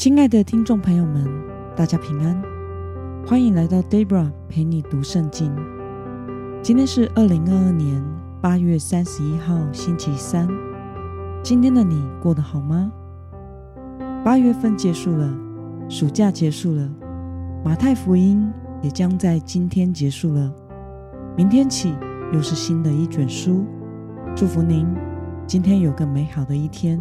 亲爱的听众朋友们，大家平安，欢迎来到 Debra 陪你读圣经。今天是二零二二年八月三十一号，星期三。今天的你过得好吗？八月份结束了，暑假结束了，马太福音也将在今天结束了。明天起又是新的一卷书。祝福您，今天有个美好的一天。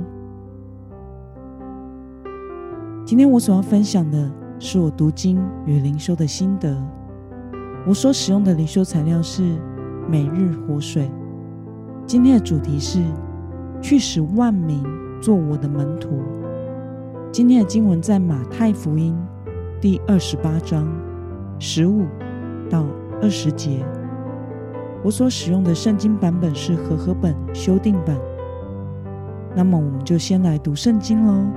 今天我所要分享的是我读经与灵修的心得。我所使用的灵修材料是每日活水。今天的主题是去使万民做我的门徒。今天的经文在马太福音第二十八章十五到二十节。我所使用的圣经版本是和合本修订版。那么，我们就先来读圣经喽。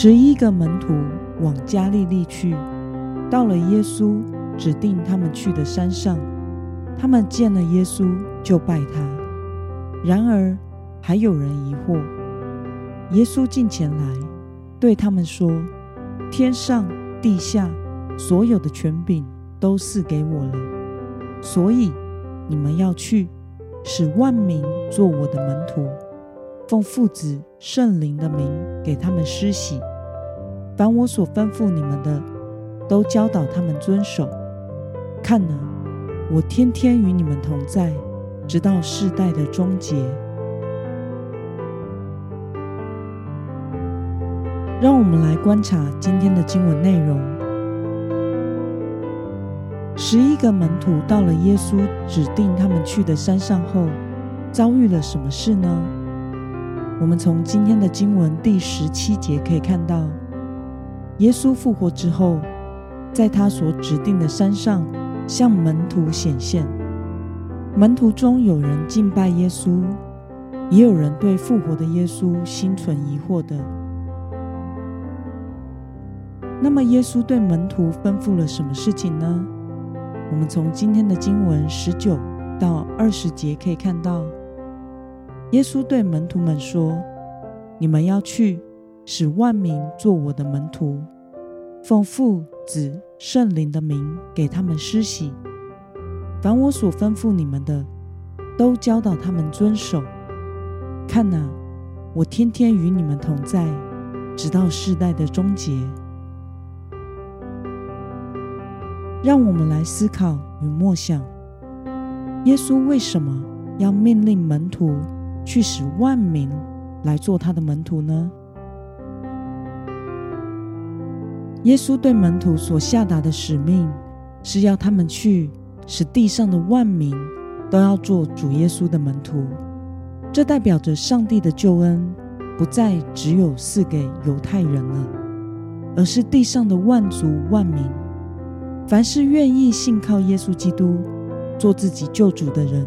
十一个门徒往加利利去，到了耶稣指定他们去的山上，他们见了耶稣就拜他。然而还有人疑惑。耶稣近前来，对他们说：“天上地下所有的权柄都赐给我了，所以你们要去，使万民做我的门徒。”奉父子圣灵的名给他们施洗，凡我所吩咐你们的，都教导他们遵守。看哪，我天天与你们同在，直到世代的终结。让我们来观察今天的经文内容。十一个门徒到了耶稣指定他们去的山上后，遭遇了什么事呢？我们从今天的经文第十七节可以看到，耶稣复活之后，在他所指定的山上向门徒显现。门徒中有人敬拜耶稣，也有人对复活的耶稣心存疑惑的。那么，耶稣对门徒吩咐了什么事情呢？我们从今天的经文十九到二十节可以看到。耶稣对门徒们说：“你们要去，使万民做我的门徒，奉父、子、圣灵的名给他们施洗。凡我所吩咐你们的，都教导他们遵守。看哪，我天天与你们同在，直到世代的终结。”让我们来思考与默想：耶稣为什么要命令门徒？去使万民来做他的门徒呢？耶稣对门徒所下达的使命，是要他们去使地上的万民都要做主耶稣的门徒。这代表着上帝的救恩不再只有赐给犹太人了，而是地上的万族万民，凡是愿意信靠耶稣基督做自己救主的人。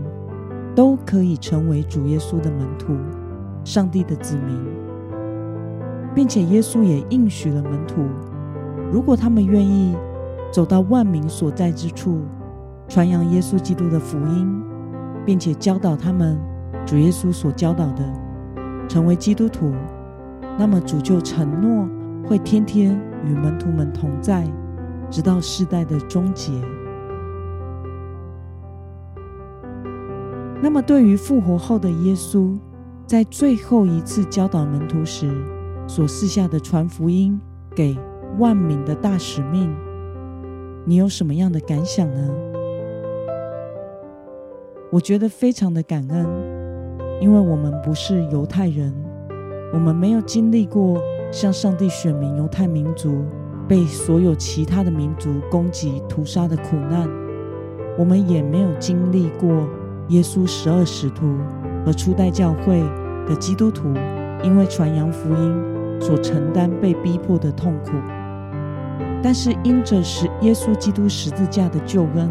都可以成为主耶稣的门徒，上帝的子民，并且耶稣也应许了门徒，如果他们愿意走到万民所在之处，传扬耶稣基督的福音，并且教导他们主耶稣所教导的，成为基督徒，那么主就承诺会天天与门徒们同在，直到世代的终结。那么，对于复活后的耶稣，在最后一次教导门徒时所赐下的传福音给万民的大使命，你有什么样的感想呢？我觉得非常的感恩，因为我们不是犹太人，我们没有经历过向上帝选民犹太民族被所有其他的民族攻击屠杀的苦难，我们也没有经历过。耶稣十二使徒和初代教会的基督徒，因为传扬福音所承担被逼迫的痛苦，但是因着十耶稣基督十字架的救恩，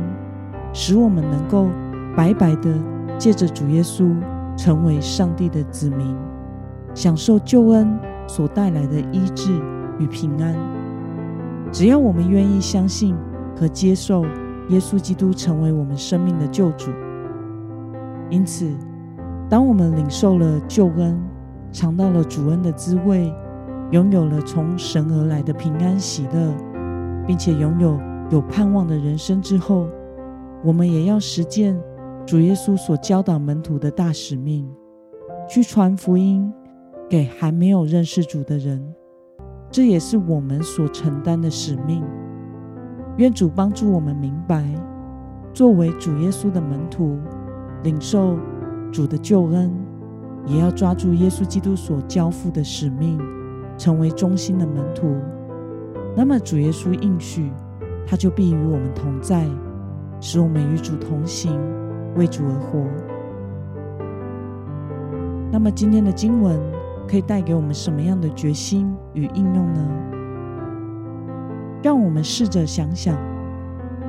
使我们能够白白的借着主耶稣成为上帝的子民，享受救恩所带来的医治与平安。只要我们愿意相信和接受耶稣基督成为我们生命的救主。因此，当我们领受了救恩，尝到了主恩的滋味，拥有了从神而来的平安喜乐，并且拥有有盼望的人生之后，我们也要实践主耶稣所教导门徒的大使命，去传福音给还没有认识主的人。这也是我们所承担的使命。愿主帮助我们明白，作为主耶稣的门徒，领受主的救恩，也要抓住耶稣基督所交付的使命，成为忠心的门徒。那么，主耶稣应许，他就必与我们同在，使我们与主同行，为主而活。那么，今天的经文。可以带给我们什么样的决心与应用呢？让我们试着想想，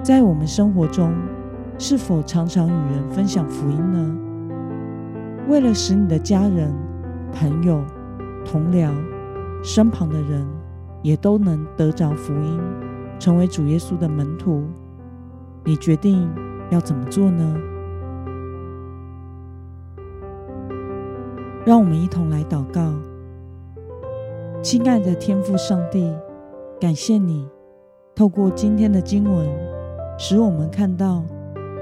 在我们生活中，是否常常与人分享福音呢？为了使你的家人、朋友、同僚、身旁的人也都能得着福音，成为主耶稣的门徒，你决定要怎么做呢？让我们一同来祷告，亲爱的天父上帝，感谢你透过今天的经文，使我们看到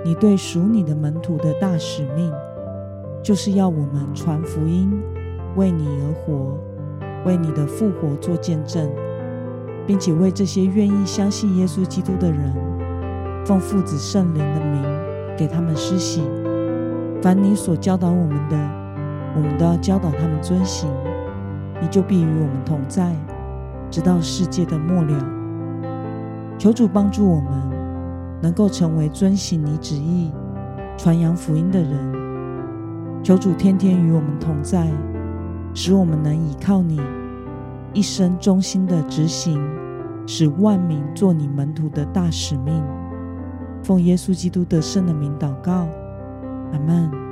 你对属你的门徒的大使命，就是要我们传福音，为你而活，为你的复活做见证，并且为这些愿意相信耶稣基督的人，奉父子圣灵的名给他们施洗。凡你所教导我们的。我们都要教导他们遵行，你就必与我们同在，直到世界的末了。求主帮助我们，能够成为遵行你旨意、传扬福音的人。求主天天与我们同在，使我们能依靠你，一生忠心的执行，使万民做你门徒的大使命。奉耶稣基督得胜的名祷告，阿门。